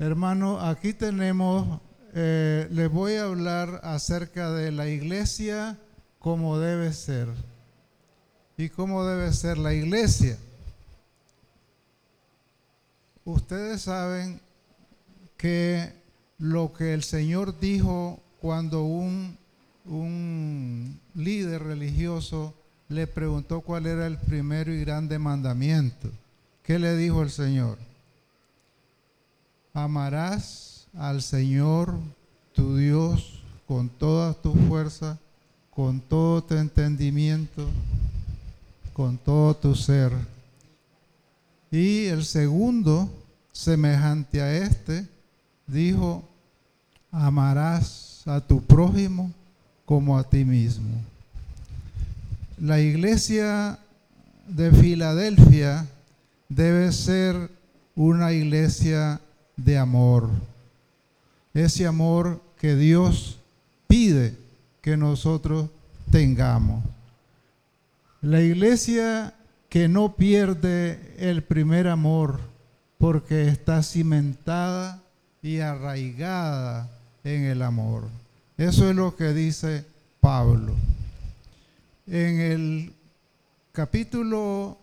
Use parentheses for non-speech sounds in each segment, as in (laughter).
Hermano, aquí tenemos, eh, les voy a hablar acerca de la iglesia como debe ser. ¿Y cómo debe ser la iglesia? Ustedes saben que lo que el Señor dijo cuando un, un líder religioso le preguntó cuál era el primero y grande mandamiento. ¿Qué le dijo el Señor? Amarás al Señor tu Dios con toda tu fuerza, con todo tu entendimiento, con todo tu ser. Y el segundo, semejante a este, dijo, amarás a tu prójimo como a ti mismo. La iglesia de Filadelfia debe ser una iglesia de amor. Ese amor que Dios pide que nosotros tengamos. La iglesia que no pierde el primer amor porque está cimentada y arraigada en el amor. Eso es lo que dice Pablo. En el capítulo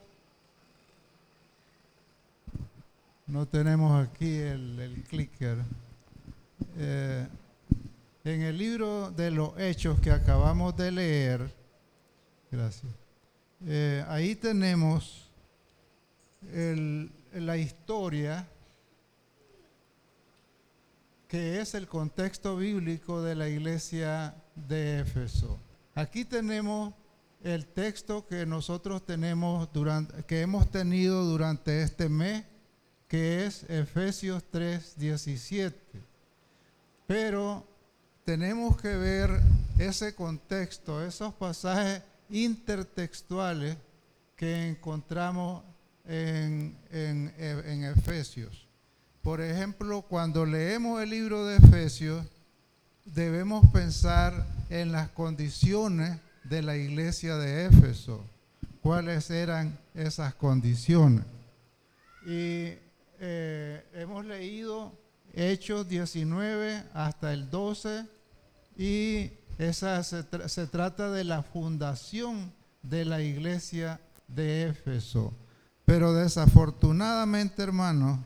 No tenemos aquí el, clicker. Eh, en el libro de los hechos que acabamos de leer, gracias, eh, ahí tenemos la historia que es el contexto bíblico de la iglesia de Éfeso. Aquí tenemos el texto que nosotros tenemos durante, que hemos tenido durante este mes que es Efesios 3, 17. Pero tenemos que ver ese contexto, esos pasajes intertextuales que encontramos en, en, Efesios. Por ejemplo, cuando leemos el libro de Efesios, debemos pensar en las condiciones de la iglesia de Éfeso. ¿Cuáles eran esas condiciones? Y eh, hemos leído Hechos 19 hasta el 12 y esa se, trata de la fundación de la iglesia de Éfeso. Pero desafortunadamente, hermanos,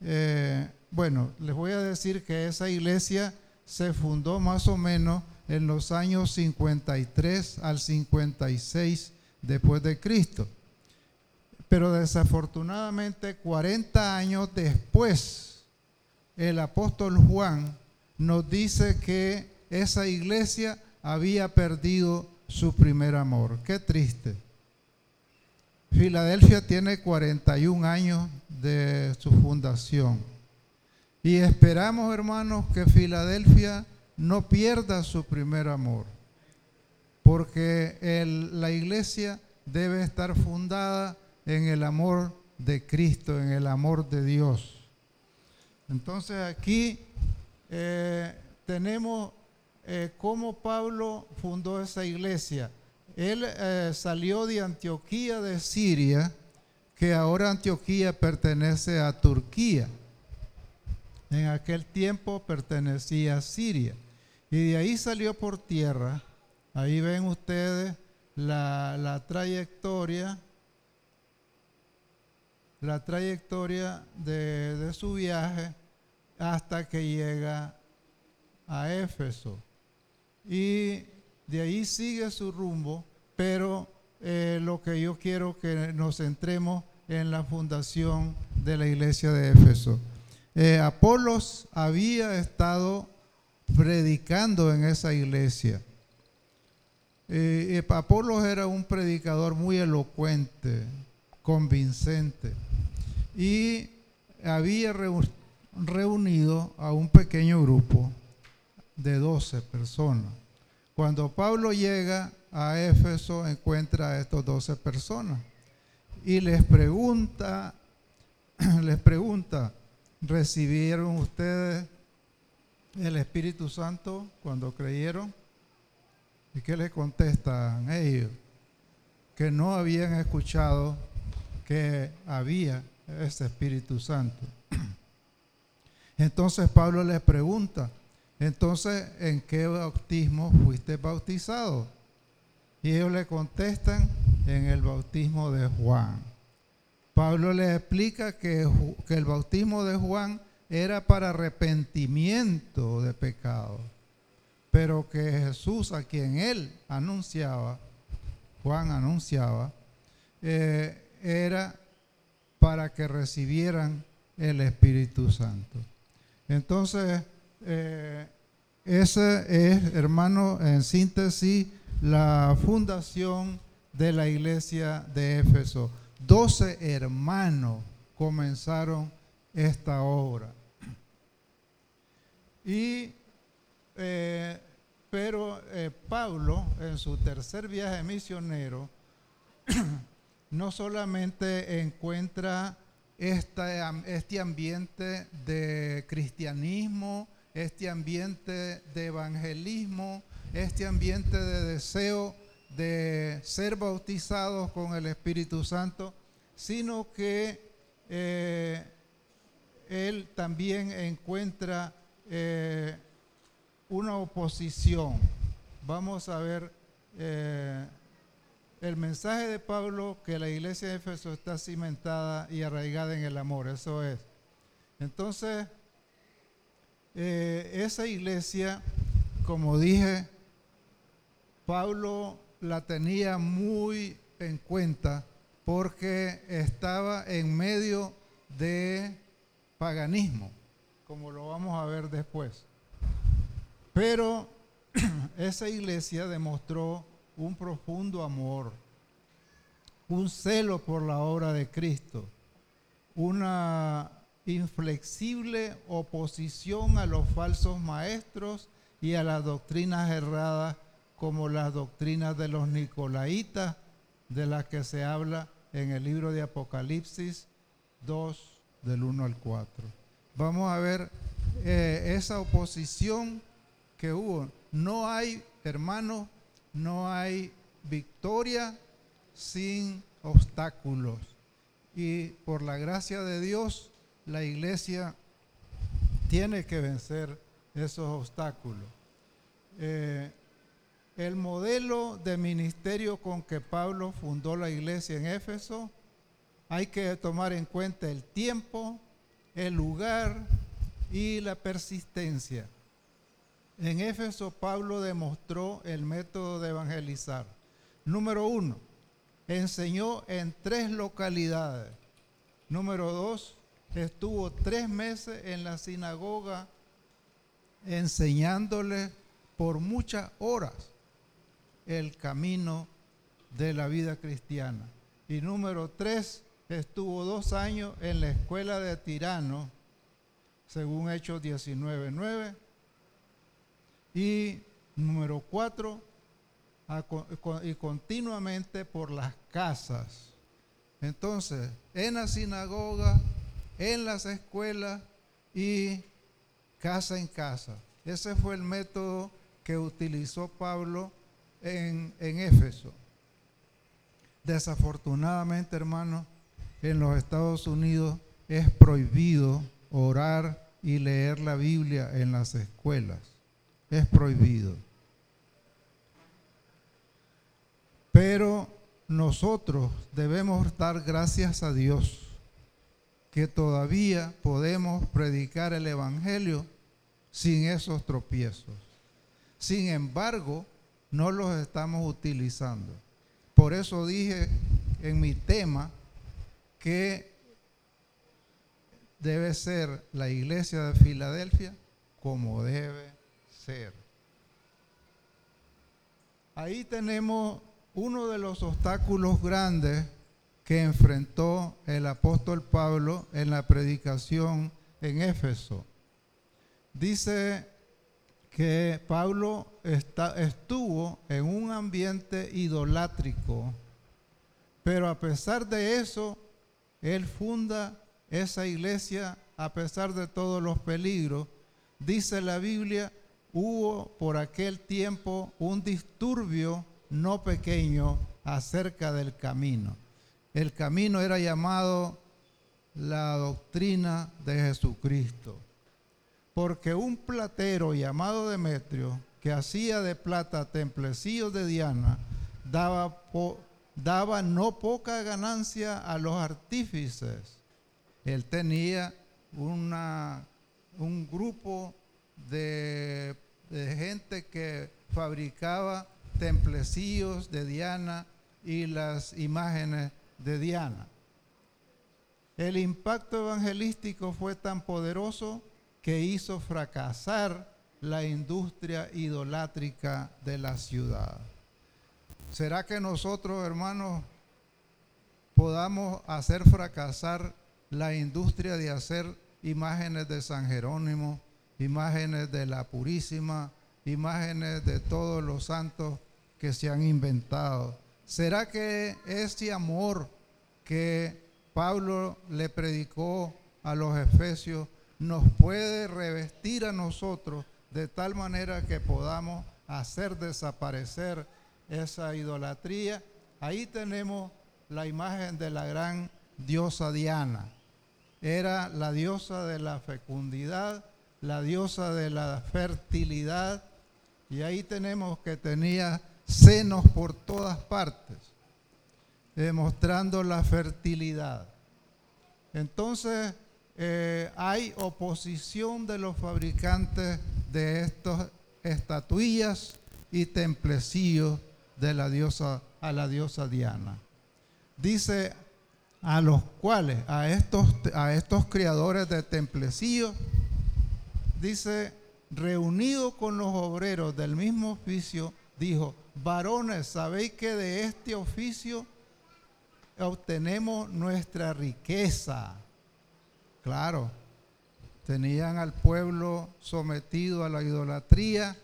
eh, bueno, les voy a decir que esa iglesia se fundó más o menos en los años 53 al 56 después de Cristo. Pero desafortunadamente 40 años después, el apóstol Juan nos dice que esa iglesia había perdido su primer amor. Qué triste. Filadelfia tiene 41 años de su fundación. Y esperamos, hermanos, que Filadelfia no pierda su primer amor. Porque la iglesia debe estar fundada en el amor de Cristo, en el amor de Dios. Entonces aquí eh, tenemos eh, cómo Pablo fundó esa iglesia. Él eh, salió de Antioquía de Siria, que ahora Antioquía pertenece a Turquía. En aquel tiempo pertenecía a Siria. Y de ahí salió por tierra. Ahí ven ustedes la, la trayectoria la trayectoria de, su viaje hasta que llega a Éfeso. Y de ahí sigue su rumbo, pero eh, lo que yo quiero que nos centremos en la fundación de la iglesia de Éfeso. Eh, Apolos había estado predicando en esa iglesia. Eh, Apolos era un predicador muy elocuente, convincente y había reunido a un pequeño grupo de 12 personas. Cuando Pablo llega a Éfeso encuentra a estos 12 personas y les pregunta, (clears throat) les pregunta, ¿recibieron ustedes el Espíritu Santo cuando creyeron? ¿Y qué le contestan ellos? Que no habían escuchado que había ese Espíritu Santo. (clears throat) Entonces Pablo les pregunta, entonces, ¿en qué bautismo fuiste bautizado? Y ellos le contestan, en el bautismo de Juan. Pablo les explica que, que el bautismo de Juan era para arrepentimiento de pecado, pero que Jesús, a quien él anunciaba, Juan anunciaba, eh, era para que recibieran el Espíritu Santo. Entonces, eh, ese es, hermano, en síntesis, la fundación de la iglesia de Éfeso. Doce hermanos comenzaron esta obra. Y, eh, pero eh, Pablo, en su tercer viaje misionero, (clears throat) no solamente encuentra este ambiente de cristianismo, este ambiente de evangelismo, este ambiente de deseo de ser bautizados con el Espíritu Santo, sino que eh, él también encuentra eh, una oposición. Vamos a ver eh, el mensaje de Pablo que la iglesia de Éfeso está cimentada y arraigada en el amor, eso es. Entonces, esa iglesia, como dije, Pablo la tenía muy en cuenta porque estaba en medio de paganismo, como lo vamos a ver después. Pero (clears throat) esa iglesia demostró un profundo amor, un celo por la obra de Cristo, una inflexible oposición a los falsos maestros y a las doctrinas erradas como las doctrinas de los Nicolaitas, de las que se habla en el libro de Apocalipsis 2, del 1 al 4. Vamos a ver eh, esa oposición que hubo. No hay, hermanos, no hay victoria sin obstáculos. Y por la gracia de Dios, la iglesia tiene que vencer esos obstáculos. Eh, el modelo de ministerio con que Pablo fundó la iglesia en Éfeso, hay que tomar en cuenta el tiempo, el lugar y la persistencia. En Éfeso Pablo demostró el método de evangelizar. Número uno, enseñó en tres localidades. Número dos, estuvo tres meses en la sinagoga enseñándole por muchas horas el camino de la vida cristiana. Y número tres, estuvo dos años en la escuela de Tirano, según Hechos 19.9. Y número cuatro, y continuamente por las casas. Entonces, en la sinagoga, en las escuelas y casa en casa. Ese fue el método que utilizó Pablo en, Éfeso. Desafortunadamente, hermano, en los Estados Unidos es prohibido orar y leer la Biblia en las escuelas. Es prohibido. Pero nosotros debemos dar gracias a Dios que todavía podemos predicar el Evangelio sin esos tropiezos. Sin embargo, no los estamos utilizando. Por eso dije en mi tema que debe ser la iglesia de Filadelfia como debe ser. Ahí tenemos uno de los obstáculos grandes que enfrentó el apóstol Pablo en la predicación en Éfeso. Dice que Pablo estuvo en un ambiente idolátrico, pero a pesar de eso, él funda esa iglesia a pesar de todos los peligros. Dice la Biblia, hubo por aquel tiempo un disturbio no pequeño acerca del camino. El camino era llamado la doctrina de Jesucristo. porque un platero llamado Demetrio, que hacía de plata templecillos de Diana, daba, daba no poca ganancia a los artífices. Él tenía una, un grupo de, gente que fabricaba templecillos de Diana y las imágenes de Diana. El impacto evangelístico fue tan poderoso que hizo fracasar la industria idolátrica de la ciudad. ¿Será que nosotros, hermanos, podamos hacer fracasar la industria de hacer imágenes de San Jerónimo, imágenes de la Purísima, imágenes de todos los santos que se han inventado? ¿Será que ese amor que Pablo le predicó a los efesios nos puede revestir a nosotros de tal manera que podamos hacer desaparecer esa idolatría. Ahí tenemos la imagen de la gran diosa Diana. Era la diosa de la fecundidad, la diosa de la fertilidad. Y ahí tenemos que tenía senos por todas partes, demostrando la fertilidad. Entonces, eh, hay oposición de los fabricantes de estas estatuillas y templecillos de la diosa a la diosa Diana. Dice a los cuales, a estos, a estos criadores de templecillos, dice, reunido con los obreros del mismo oficio, dijo, varones, ¿sabéis que de este oficio obtenemos nuestra riqueza? Claro, tenían al pueblo sometido a la idolatría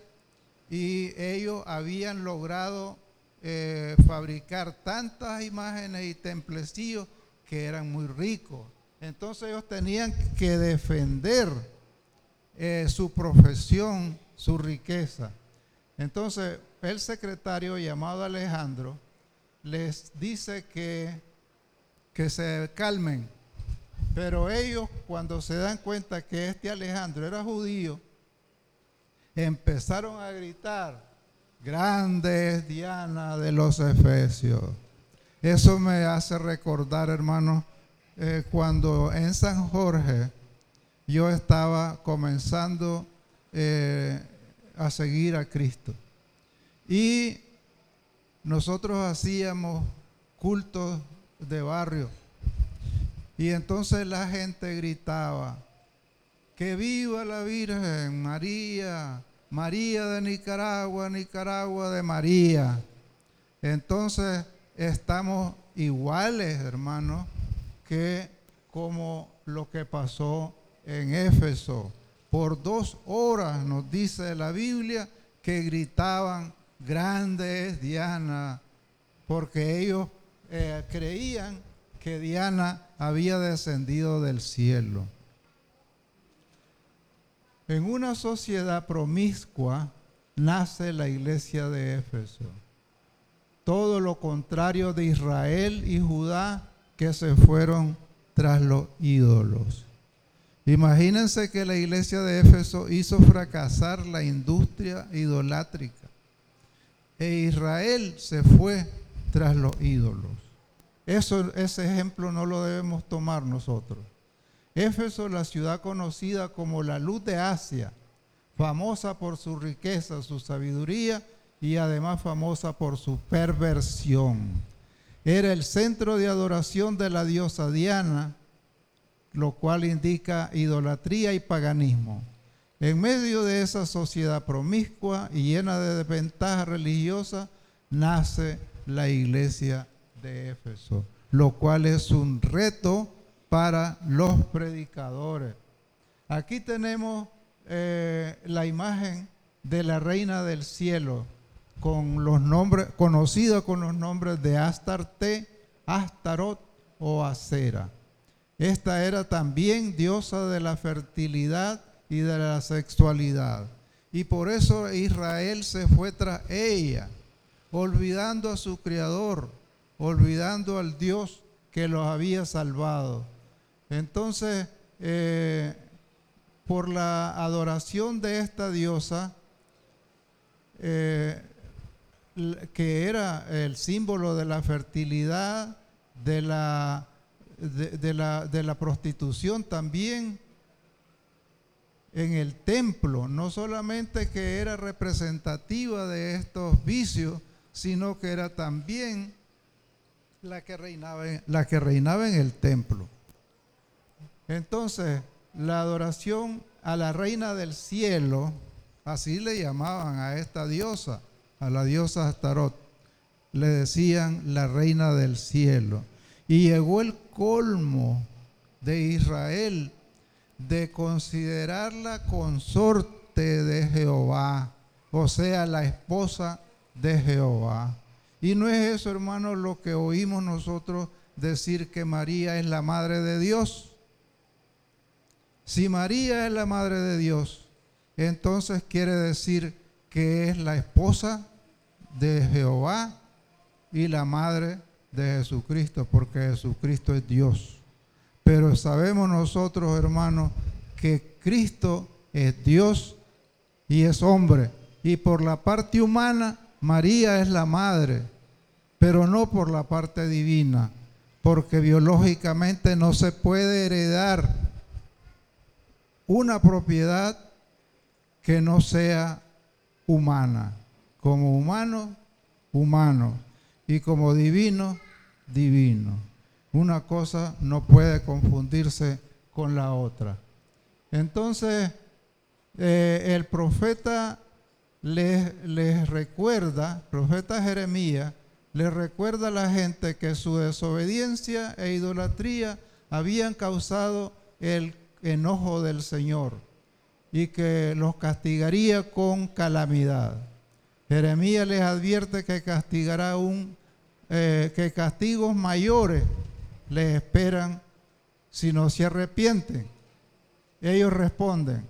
y ellos habían logrado eh, fabricar tantas imágenes y templecillos que eran muy ricos. Entonces ellos tenían que defender eh, su profesión, su riqueza. Entonces el secretario llamado Alejandro les dice que, que se calmen, pero ellos cuando se dan cuenta que este Alejandro era judío, empezaron a gritar, grande es Diana de los Efesios. Eso me hace recordar, hermano, eh, cuando en San Jorge yo estaba comenzando eh, a seguir a Cristo. Y nosotros hacíamos cultos de barrio y entonces la gente gritaba, que viva la Virgen María, María de Nicaragua, Nicaragua de María. Entonces estamos iguales, hermanos, que como lo que pasó en Éfeso. Por dos horas nos dice la Biblia que gritaban, grande es Diana, porque ellos eh, creían que Diana había descendido del cielo. En una sociedad promiscua nace la iglesia de Éfeso. Todo lo contrario de Israel y Judá que se fueron tras los ídolos. Imagínense que la iglesia de Éfeso hizo fracasar la industria idolátrica. E Israel se fue tras los ídolos. Ese ejemplo no lo debemos tomar nosotros. Éfeso, la ciudad conocida como la luz de Asia, famosa por su riqueza, su sabiduría y además famosa por su perversión. Era el centro de adoración de la diosa Diana, lo cual indica idolatría y paganismo. En medio de esa sociedad promiscua y llena de desventajas religiosas, nace la iglesia de Éfeso, lo cual es un reto para los predicadores. Aquí tenemos eh, la imagen de la reina del cielo, con los nombres, conocida con los nombres de Astarte, Astarot o Acera. Esta era también diosa de la fertilidad y de la sexualidad. Y por eso Israel se fue tras ella, olvidando a su Creador, olvidando al Dios que los había salvado. Entonces, eh, por la adoración de esta diosa, eh, que era el símbolo de la fertilidad, de la, de, la, de la prostitución también en el templo, no solamente que era representativa de estos vicios, sino que era también la que reinaba, la que reinaba en el templo. Entonces, la adoración a la reina del cielo, así le llamaban a esta diosa, a la diosa Astarot, le decían la reina del cielo. Y llegó el colmo de Israel de considerarla consorte de Jehová, o sea, la esposa de Jehová. Y no es eso, hermano, lo que oímos nosotros decir que María es la madre de Dios. Si María es la madre de Dios, entonces quiere decir que es la esposa de Jehová y la madre de Jesucristo, porque Jesucristo es Dios. Pero sabemos nosotros, hermanos, que Cristo es Dios y es hombre. Y por la parte humana, María es la madre, pero no por la parte divina, porque biológicamente no se puede heredar una propiedad que no sea humana. Como humano, humano. Y como divino, divino. Una cosa no puede confundirse con la otra. Entonces, eh, el profeta les, les recuerda, profeta Jeremías, les recuerda a la gente que su desobediencia e idolatría habían causado el enojo del Señor y que los castigaría con calamidad. Jeremías les advierte que castigará un, eh, que castigos mayores les esperan si no se arrepienten. Ellos responden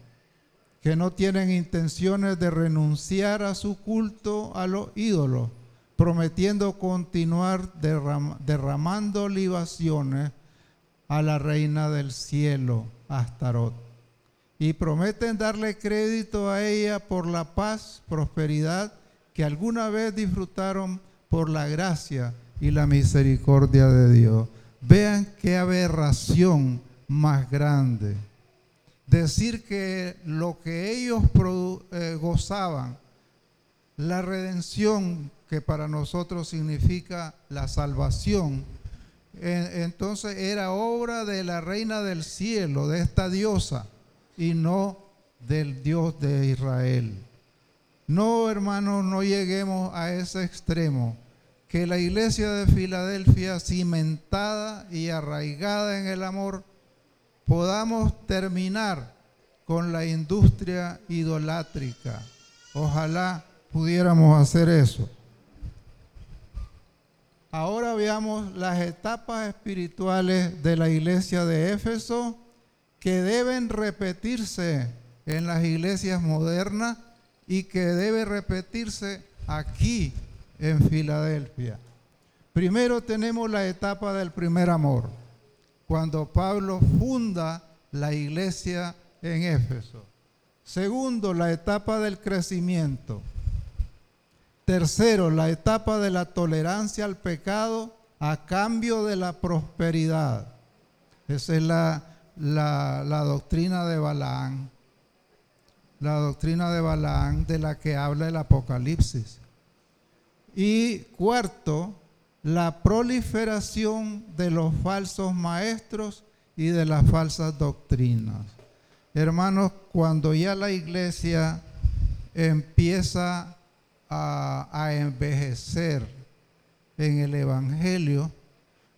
que no tienen intenciones de renunciar a su culto a los ídolos, prometiendo continuar derramando libaciones a la reina del cielo, Astarot. Y prometen darle crédito a ella por la paz, prosperidad que alguna vez disfrutaron por la gracia y la misericordia de Dios. Vean qué aberración más grande. Decir que lo que ellos eh, gozaban, la redención que para nosotros significa la salvación, entonces era obra de la reina del cielo, de esta diosa, y no del Dios de Israel. No, hermanos, no lleguemos a ese extremo. Que la iglesia de Filadelfia, cimentada y arraigada en el amor, podamos terminar con la industria idolátrica. Ojalá pudiéramos hacer eso. Ahora veamos las etapas espirituales de la iglesia de Éfeso que deben repetirse en las iglesias modernas y que debe repetirse aquí en Filadelfia. Primero tenemos la etapa del primer amor, cuando Pablo funda la iglesia en Éfeso. Segundo, la etapa del crecimiento. Tercero, la etapa de la tolerancia al pecado a cambio de la prosperidad. Esa es la, la, doctrina de Balaán. La doctrina de Balaán de la que habla el Apocalipsis. Y cuarto, la proliferación de los falsos maestros y de las falsas doctrinas. Hermanos, cuando ya la iglesia empieza a, envejecer en el Evangelio,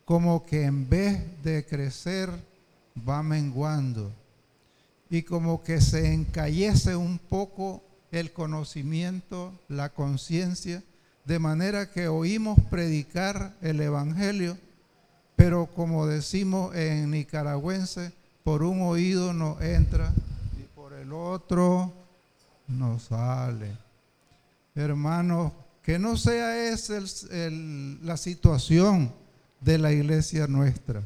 como que en vez de crecer va menguando y como que se encallece un poco el conocimiento, la conciencia, de manera que oímos predicar el Evangelio, pero como decimos en nicaragüense, por un oído no entra y por el otro no sale. Hermanos, que no sea esa la situación de la iglesia nuestra.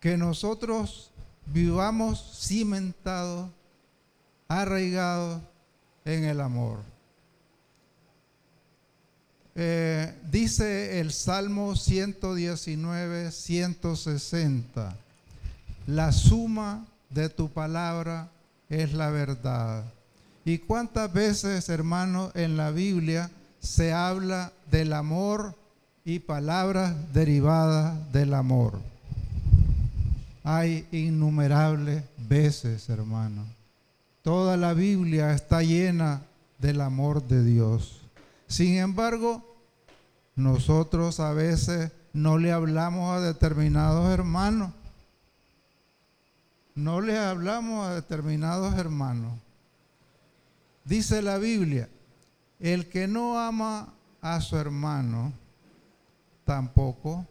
Que nosotros vivamos cimentados, arraigados en el amor. Eh, dice el Salmo 119, 160, la suma de tu palabra es la verdad. ¿Y cuántas veces, hermanos, en la Biblia se habla del amor y palabras derivadas del amor? Hay innumerables veces, hermanos. Toda la Biblia está llena del amor de Dios. Sin embargo, nosotros a veces no le hablamos a determinados hermanos. No le hablamos a determinados hermanos. Dice la Biblia, el que no ama a su hermano, tampoco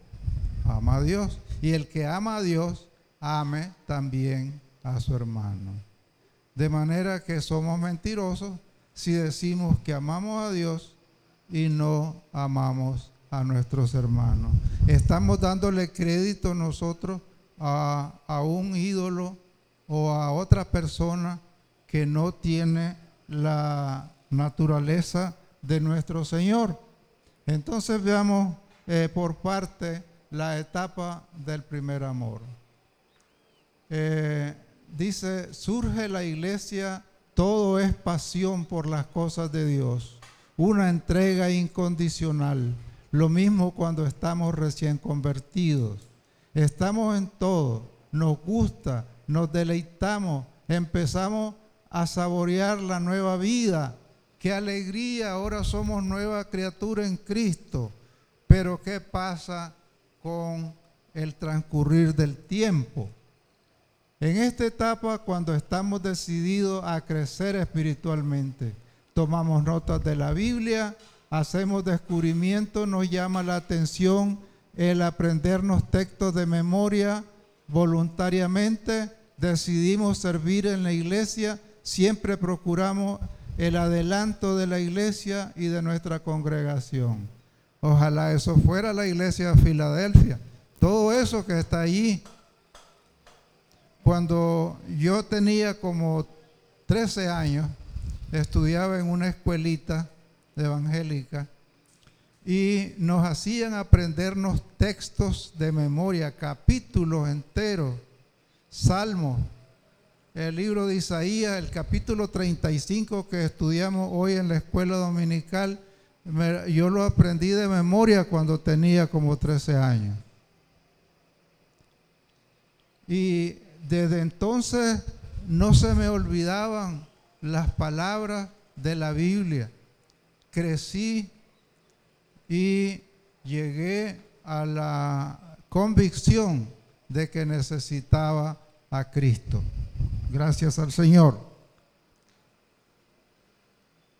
ama a Dios. Y el que ama a Dios, ame también a su hermano. De manera que somos mentirosos si decimos que amamos a Dios y no amamos a nuestros hermanos. Estamos dándole crédito nosotros a, a un ídolo o a otra persona que no tiene la naturaleza de nuestro Señor. Entonces veamos eh, por parte la etapa del primer amor. Eh, dice, surge la iglesia, todo es pasión por las cosas de Dios, una entrega incondicional. Lo mismo cuando estamos recién convertidos. Estamos en todo, nos gusta, nos deleitamos, empezamos a saborear la nueva vida. Qué alegría, ahora somos nueva criatura en Cristo. Pero ¿qué pasa con el transcurrir del tiempo? En esta etapa, cuando estamos decididos a crecer espiritualmente, tomamos notas de la Biblia, hacemos descubrimiento, nos llama la atención el aprendernos textos de memoria voluntariamente, decidimos servir en la iglesia, siempre procuramos el adelanto de la iglesia y de nuestra congregación. Ojalá eso fuera la iglesia de Filadelfia. Todo eso que está allí cuando yo tenía como 13 años, estudiaba en una escuelita evangélica y nos hacían aprendernos textos de memoria, capítulos enteros, salmos, el libro de Isaías, el capítulo 35 que estudiamos hoy en la escuela dominical, yo lo aprendí de memoria cuando tenía como 13 años. Y desde entonces no se me olvidaban las palabras de la Biblia. Crecí y llegué a la convicción de que necesitaba a Cristo. Gracias al Señor.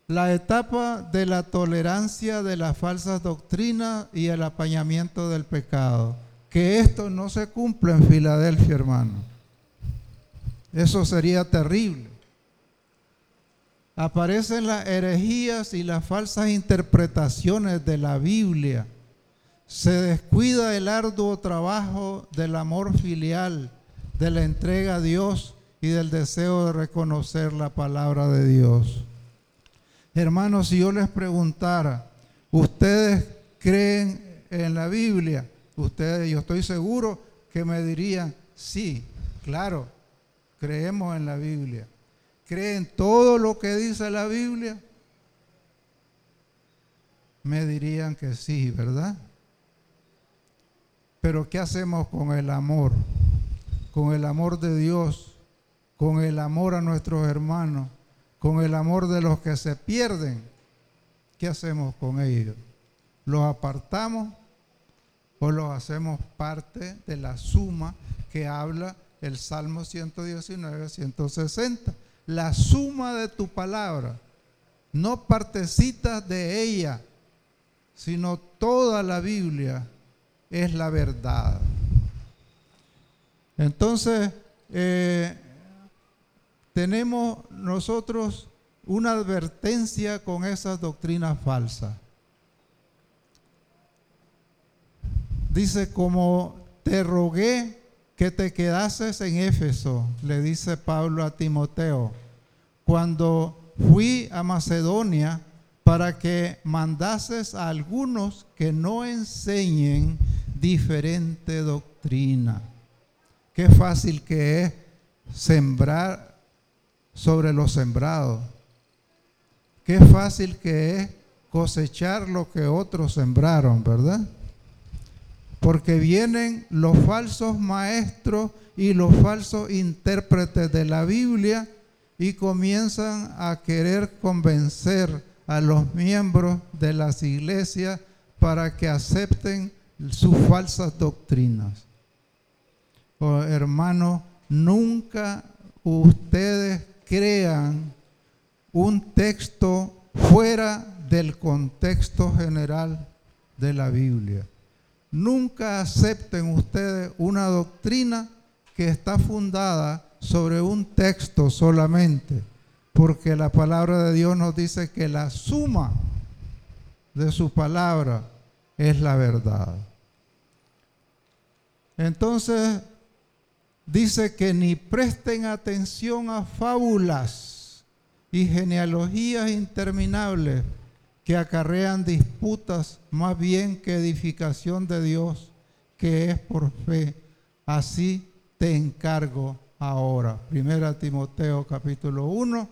La etapa de la tolerancia de las falsas doctrinas y el apañamiento del pecado. Que esto no se cumple en Filadelfia, hermano. Eso sería terrible. Aparecen las herejías y las falsas interpretaciones de la Biblia. Se descuida el arduo trabajo del amor filial, de la entrega a Dios y del deseo de reconocer la palabra de Dios. Hermanos, si yo les preguntara, ¿ustedes creen en la Biblia? Ustedes, yo estoy seguro que me dirían, sí, claro, creemos en la Biblia. ¿Creen todo lo que dice la Biblia? Me dirían que sí, ¿verdad? Pero ¿qué hacemos con el amor? Con el amor de Dios, con el amor a nuestros hermanos, con el amor de los que se pierden. ¿Qué hacemos con ellos? ¿Los apartamos o los hacemos parte de la suma que habla el Salmo 119, 160. La suma de tu palabra, no partecitas de ella, sino toda la Biblia es la verdad. Entonces, eh, tenemos nosotros una advertencia con esas doctrinas falsas. Dice, como te rogué que te quedases en Éfeso, le dice Pablo a Timoteo, cuando fui a Macedonia para que mandases a algunos que no enseñen diferente doctrina. Qué fácil que es sembrar sobre los sembrados. Qué fácil que es cosechar lo que otros sembraron, ¿verdad? Porque vienen los falsos maestros y los falsos intérpretes de la Biblia y comienzan a querer convencer a los miembros de las iglesias para que acepten sus falsas doctrinas. Oh, hermano, nunca ustedes crean un texto fuera del contexto general de la Biblia. Nunca acepten ustedes una doctrina que está fundada sobre un texto solamente, porque la palabra de Dios nos dice que la suma de su palabra es la verdad. Entonces, dice que ni presten atención a fábulas y genealogías interminables que acarrean disputas más bien que edificación de Dios, que es por fe. Así te encargo ahora. Primera Timoteo capítulo 1,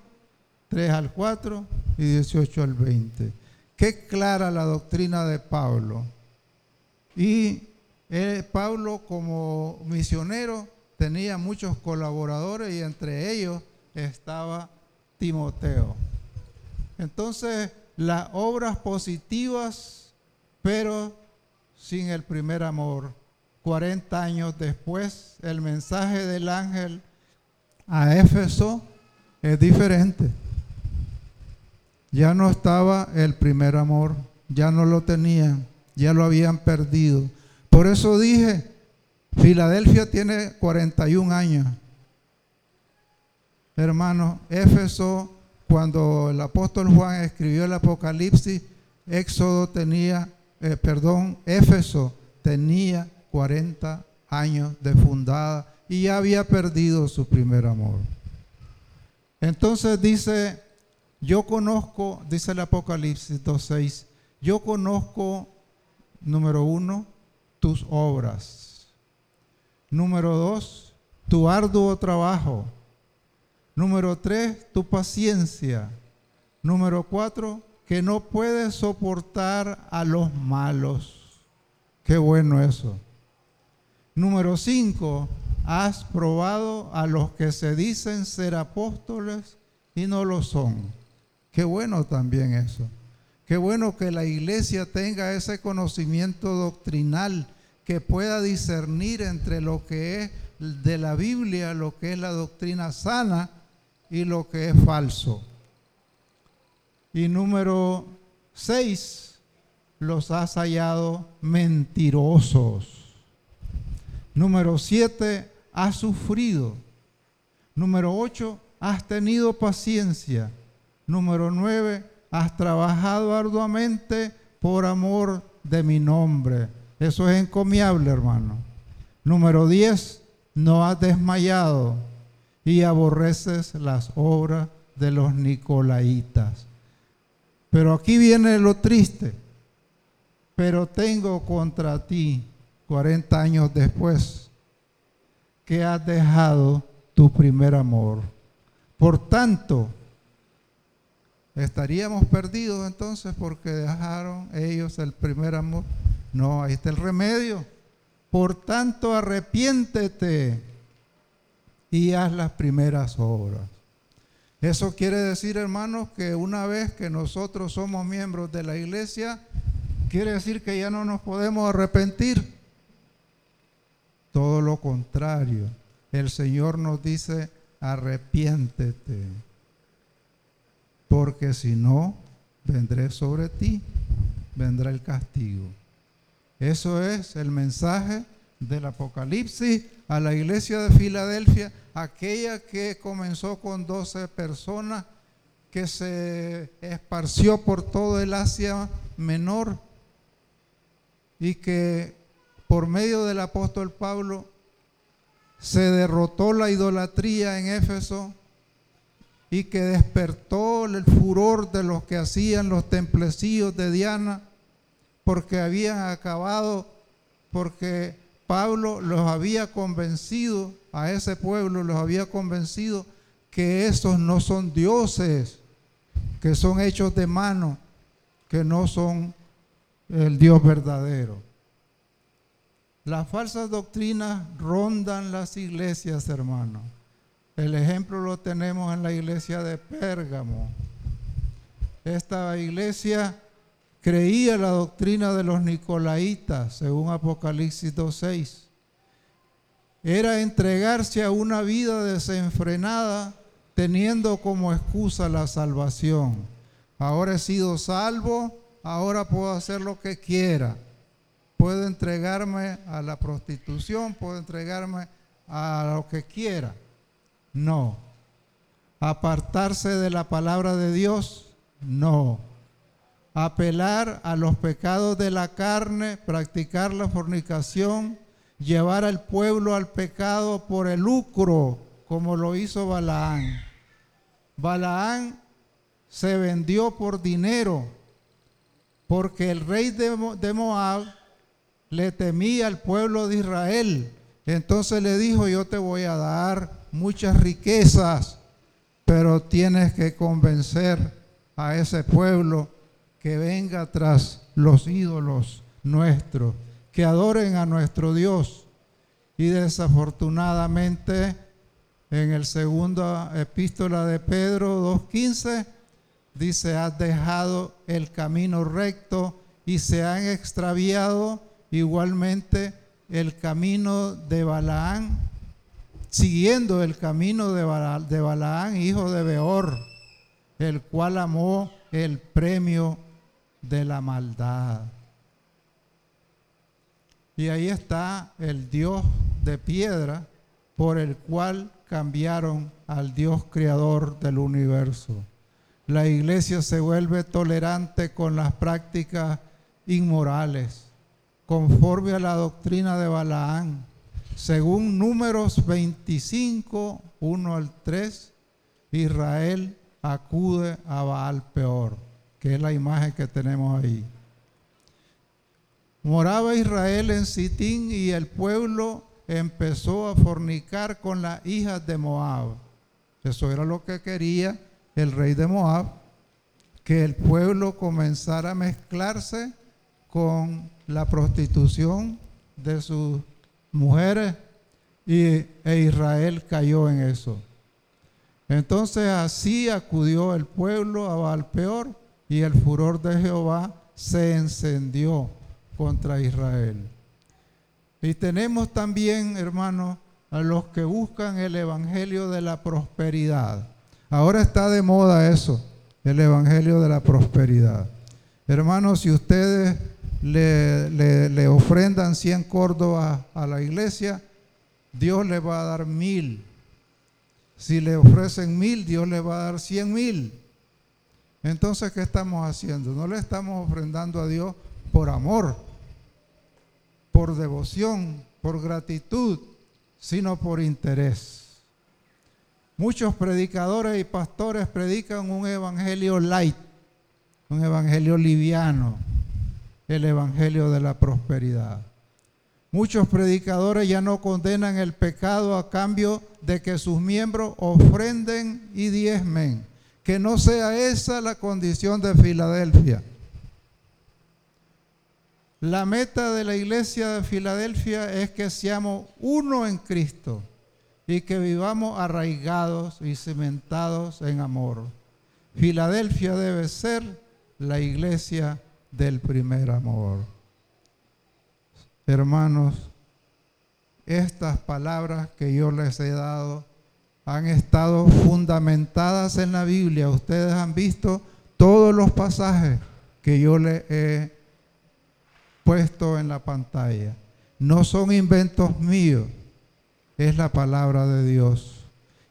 3 al 4 y 18 al 20. Qué clara la doctrina de Pablo. Y eh, Pablo como misionero tenía muchos colaboradores y entre ellos estaba Timoteo. Entonces, las obras positivas, pero sin el primer amor. 40 años después, el mensaje del ángel a Éfeso es diferente. Ya no estaba el primer amor, ya no lo tenían, ya lo habían perdido. Por eso dije, Filadelfia tiene 41 años. Hermano, Éfeso, cuando el apóstol Juan escribió el Apocalipsis, Éxodo tenía, eh, perdón, Éfeso tenía 40 años de fundada y ya había perdido su primer amor. Entonces dice, yo conozco, dice el Apocalipsis 2.6, yo conozco, número uno, tus obras Número dos, tu arduo trabajo. Número tres, tu paciencia. Número cuatro, que no puedes soportar a los malos. Qué bueno eso. Número cinco, has probado a los que se dicen ser apóstoles y no lo son. Qué bueno también eso. Qué bueno que la iglesia tenga ese conocimiento doctrinal que pueda discernir entre lo que es de la Biblia, lo que es la doctrina sana y lo que es falso. Y número seis, los has hallado mentirosos. Número siete, has sufrido. Número ocho, has tenido paciencia. Número nueve, has trabajado arduamente por amor de mi nombre. Eso es encomiable, hermano. Número 10, no has desmayado y aborreces las obras de los nicolaitas. Pero aquí viene lo triste. Pero tengo contra ti, 40 años después, que has dejado tu primer amor. Por tanto, estaríamos perdidos entonces porque dejaron ellos el primer amor. No, ahí está el remedio. Por tanto, arrepiéntete y haz las primeras obras. Eso quiere decir, hermanos, que una vez que nosotros somos miembros de la iglesia, quiere decir que ya no nos podemos arrepentir. Todo lo contrario. El Señor nos dice, arrepiéntete, porque si no, vendré sobre ti, vendrá el castigo. Eso es el mensaje del Apocalipsis a la iglesia de Filadelfia, aquella que comenzó con 12 personas, que se esparció por todo el Asia Menor y que por medio del apóstol Pablo se derrotó la idolatría en Éfeso y que despertó el furor de los que hacían los templecillos de Diana porque habían acabado, porque Pablo los había convencido, a ese pueblo los había convencido que esos no son dioses, que son hechos de mano, que no son el Dios verdadero. Las falsas doctrinas rondan las iglesias, hermanos. El ejemplo lo tenemos en la iglesia de Pérgamo. Esta iglesia creía la doctrina de los nicolaitas, según Apocalipsis 2.6. Era entregarse a una vida desenfrenada, teniendo como excusa la salvación. Ahora he sido salvo, ahora puedo hacer lo que quiera. Puedo entregarme a la prostitución, puedo entregarme a lo que quiera. No. Apartarse de la palabra de Dios, no. Apelar a los pecados de la carne, practicar la fornicación, llevar al pueblo al pecado por el lucro, como lo hizo Balaán. Balaán se vendió por dinero, porque el rey de Moab le temía al pueblo de Israel. Entonces le dijo, yo te voy a dar muchas riquezas, pero tienes que convencer a ese pueblo que venga tras los ídolos nuestros, que adoren a nuestro Dios. Y desafortunadamente en el segundo epístola de Pedro 2.15 dice, has dejado el camino recto y se han extraviado igualmente el camino de Balaán siguiendo el camino de, Balaán, hijo de Beor, el cual amó el premio de la maldad. Y ahí está el Dios de piedra por el cual cambiaron al Dios creador del universo. La iglesia se vuelve tolerante con las prácticas inmorales, conforme a la doctrina de Balaán según números 25, 1 al 3, Israel acude a Baal peor, que es la imagen que tenemos ahí. Moraba Israel en Sitín y el pueblo empezó a fornicar con las hijas de Moab. Eso era lo que quería el rey de Moab, que el pueblo comenzara a mezclarse con la prostitución de sus mujeres y, e Israel cayó en eso. Entonces así acudió el pueblo a Valpeor y el furor de Jehová se encendió contra Israel. Y tenemos también, hermanos, a los que buscan el evangelio de la prosperidad. Ahora está de moda eso, el evangelio de la prosperidad. Hermanos, si ustedes le, ofrendan 100 córdobas a la iglesia, Dios le va a dar mil. Si le ofrecen mil, Dios le va a dar cien mil. Entonces, ¿qué estamos haciendo? No le estamos ofrendando a Dios por amor, por devoción, por gratitud, sino por interés. Muchos predicadores y pastores predican un evangelio light, un evangelio liviano el Evangelio de la prosperidad. Muchos predicadores ya no condenan el pecado a cambio de que sus miembros ofrenden y diezmen. Que no sea esa la condición de Filadelfia. La meta de la iglesia de Filadelfia es que seamos uno en Cristo y que vivamos arraigados y cimentados en amor. Filadelfia debe ser la iglesia del primer amor. Hermanos, estas palabras que yo les he dado han estado fundamentadas en la Biblia. Ustedes han visto todos los pasajes que yo les he puesto en la pantalla. No son inventos míos, es la palabra de Dios.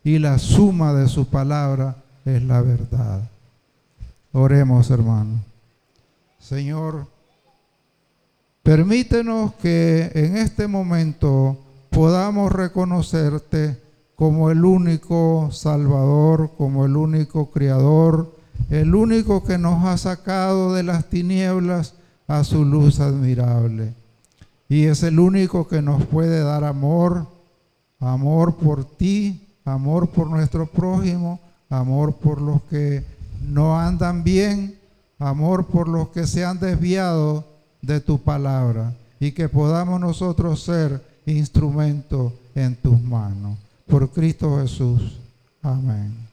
Y la suma de su palabra es la verdad. Oremos, hermanos. Señor, permítenos que en este momento podamos reconocerte como el único Salvador, como el único Creador, el único que nos ha sacado de las tinieblas a su luz admirable. Y es el único que nos puede dar amor, amor por ti, amor por nuestro prójimo, amor por los que no andan bien, amor por los que se han desviado de tu palabra y que podamos nosotros ser instrumento en tus manos. Por Cristo Jesús. Amén.